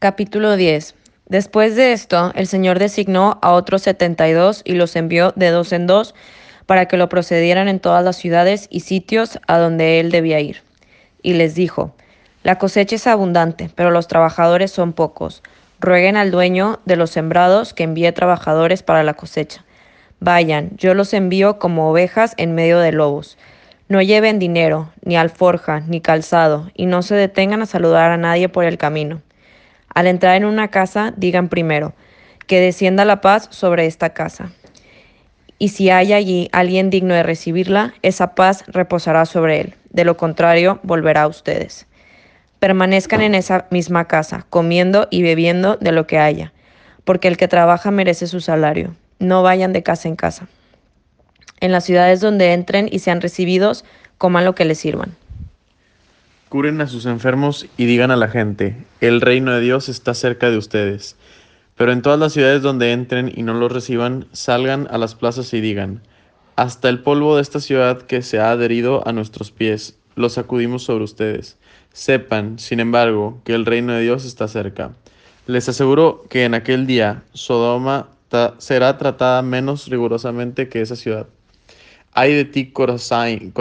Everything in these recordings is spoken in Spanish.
Capítulo 10. Después de esto, el Señor designó a otros setenta y dos y los envió de dos en dos para que lo procedieran en todas las ciudades y sitios a donde él debía ir. Y les dijo, La cosecha es abundante, pero los trabajadores son pocos. Rueguen al dueño de los sembrados que envíe trabajadores para la cosecha. Vayan, yo los envío como ovejas en medio de lobos. No lleven dinero, ni alforja, ni calzado, y no se detengan a saludar a nadie por el camino. Al entrar en una casa, digan primero, que descienda la paz sobre esta casa. Y si hay allí alguien digno de recibirla, esa paz reposará sobre él. De lo contrario, volverá a ustedes. Permanezcan en esa misma casa, comiendo y bebiendo de lo que haya, porque el que trabaja merece su salario. No vayan de casa en casa. En las ciudades donde entren y sean recibidos, coman lo que les sirvan. Curen a sus enfermos y digan a la gente, el reino de Dios está cerca de ustedes. Pero en todas las ciudades donde entren y no los reciban, salgan a las plazas y digan, hasta el polvo de esta ciudad que se ha adherido a nuestros pies, lo sacudimos sobre ustedes. Sepan, sin embargo, que el reino de Dios está cerca. Les aseguro que en aquel día Sodoma será tratada menos rigurosamente que esa ciudad. Hay de ti Corosain,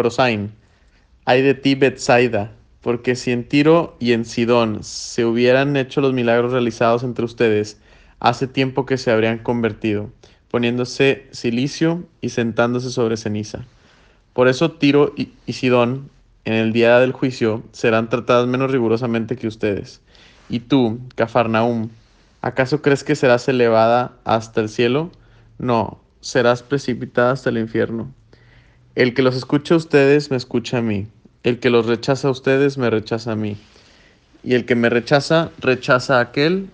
hay de ti Bethsaida, porque si en Tiro y en Sidón se hubieran hecho los milagros realizados entre ustedes, hace tiempo que se habrían convertido, poniéndose silicio y sentándose sobre ceniza. Por eso Tiro y, Sidón, en el día del juicio, serán tratadas menos rigurosamente que ustedes. Y tú, Cafarnaum, ¿acaso crees que serás elevada hasta el cielo? No, serás precipitada hasta el infierno. El que los escucha a ustedes me escucha a mí. El que los rechaza a ustedes me rechaza a mí. Y el que me rechaza, rechaza a aquel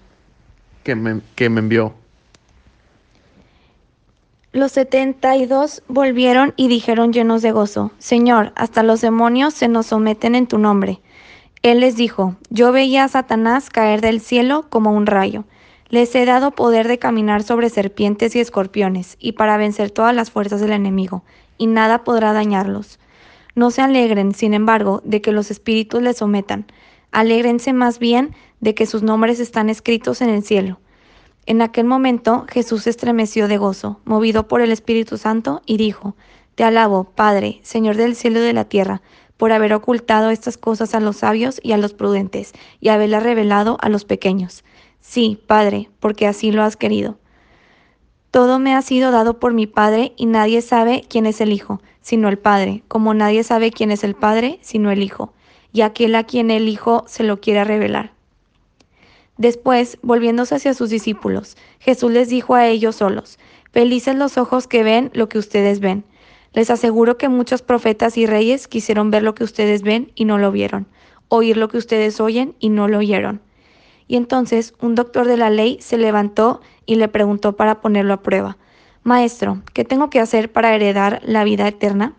que me, que me envió. Los setenta y dos volvieron y dijeron llenos de gozo, Señor, hasta los demonios se nos someten en tu nombre. Él les dijo, Yo veía a Satanás caer del cielo como un rayo. Les he dado poder de caminar sobre serpientes y escorpiones, y para vencer todas las fuerzas del enemigo, y nada podrá dañarlos. No se alegren, sin embargo, de que los espíritus les sometan. Alégrense más bien de que sus nombres están escritos en el cielo. En aquel momento Jesús estremeció de gozo, movido por el Espíritu Santo, y dijo, Te alabo, Padre, Señor del cielo y de la tierra, por haber ocultado estas cosas a los sabios y a los prudentes, y haberlas revelado a los pequeños. Sí, Padre, porque así lo has querido. Todo me ha sido dado por mi Padre, y nadie sabe quién es el Hijo, sino el Padre, como nadie sabe quién es el Padre, sino el Hijo, y aquel a quien el Hijo se lo quiere revelar. Después, volviéndose hacia sus discípulos, Jesús les dijo a ellos solos, Felices los ojos que ven lo que ustedes ven. Les aseguro que muchos profetas y reyes quisieron ver lo que ustedes ven y no lo vieron, oír lo que ustedes oyen y no lo oyeron. Y entonces un doctor de la ley se levantó y le preguntó para ponerlo a prueba, Maestro, ¿qué tengo que hacer para heredar la vida eterna?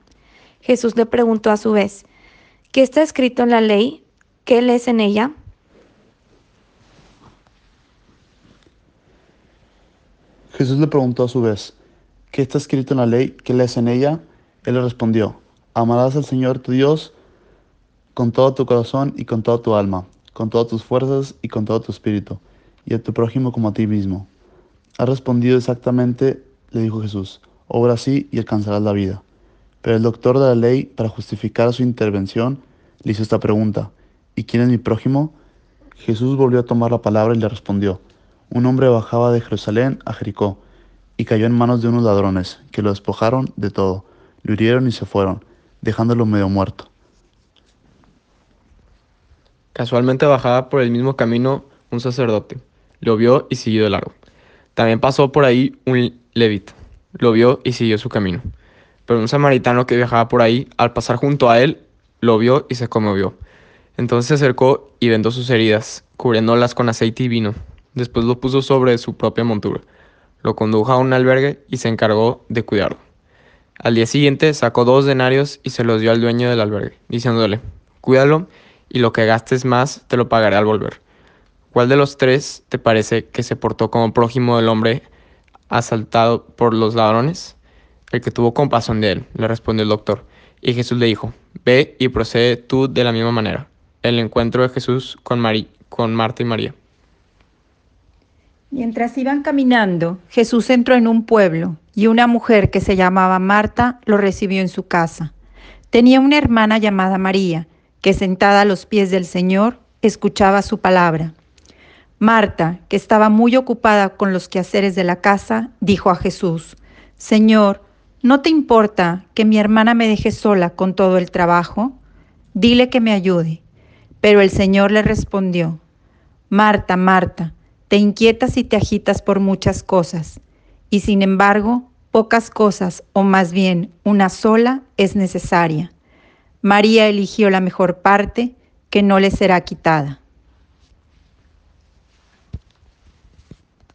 Jesús le preguntó a su vez, ¿qué está escrito en la ley? ¿Qué lees en ella? Jesús le preguntó a su vez, ¿qué está escrito en la ley? ¿Qué lees en ella? Él le respondió, amarás al Señor tu Dios con todo tu corazón y con toda tu alma, con todas tus fuerzas y con todo tu espíritu, y a tu prójimo como a ti mismo. Ha respondido exactamente le dijo Jesús, obra así y alcanzarás la vida. Pero el doctor de la ley, para justificar su intervención, le hizo esta pregunta, ¿y quién es mi prójimo? Jesús volvió a tomar la palabra y le respondió, un hombre bajaba de Jerusalén a Jericó y cayó en manos de unos ladrones, que lo despojaron de todo, lo hirieron y se fueron, dejándolo medio muerto. Casualmente bajaba por el mismo camino un sacerdote, lo vio y siguió de largo. También pasó por ahí un levita. Lo vio y siguió su camino. Pero un samaritano que viajaba por ahí, al pasar junto a él, lo vio y se conmovió. Entonces se acercó y vendó sus heridas, cubriéndolas con aceite y vino. Después lo puso sobre su propia montura. Lo condujo a un albergue y se encargó de cuidarlo. Al día siguiente sacó dos denarios y se los dio al dueño del albergue, diciéndole, cuídalo y lo que gastes más te lo pagaré al volver. ¿Cuál de los tres te parece que se portó como prójimo del hombre asaltado por los ladrones? El que tuvo compasión de él, le respondió el doctor. Y Jesús le dijo, ve y procede tú de la misma manera. El encuentro de Jesús con, con Marta y María. Mientras iban caminando, Jesús entró en un pueblo y una mujer que se llamaba Marta lo recibió en su casa. Tenía una hermana llamada María, que sentada a los pies del Señor escuchaba su palabra. Marta, que estaba muy ocupada con los quehaceres de la casa, dijo a Jesús, Señor, ¿no te importa que mi hermana me deje sola con todo el trabajo? Dile que me ayude. Pero el Señor le respondió, Marta, Marta, te inquietas y te agitas por muchas cosas, y sin embargo, pocas cosas, o más bien una sola, es necesaria. María eligió la mejor parte que no le será quitada.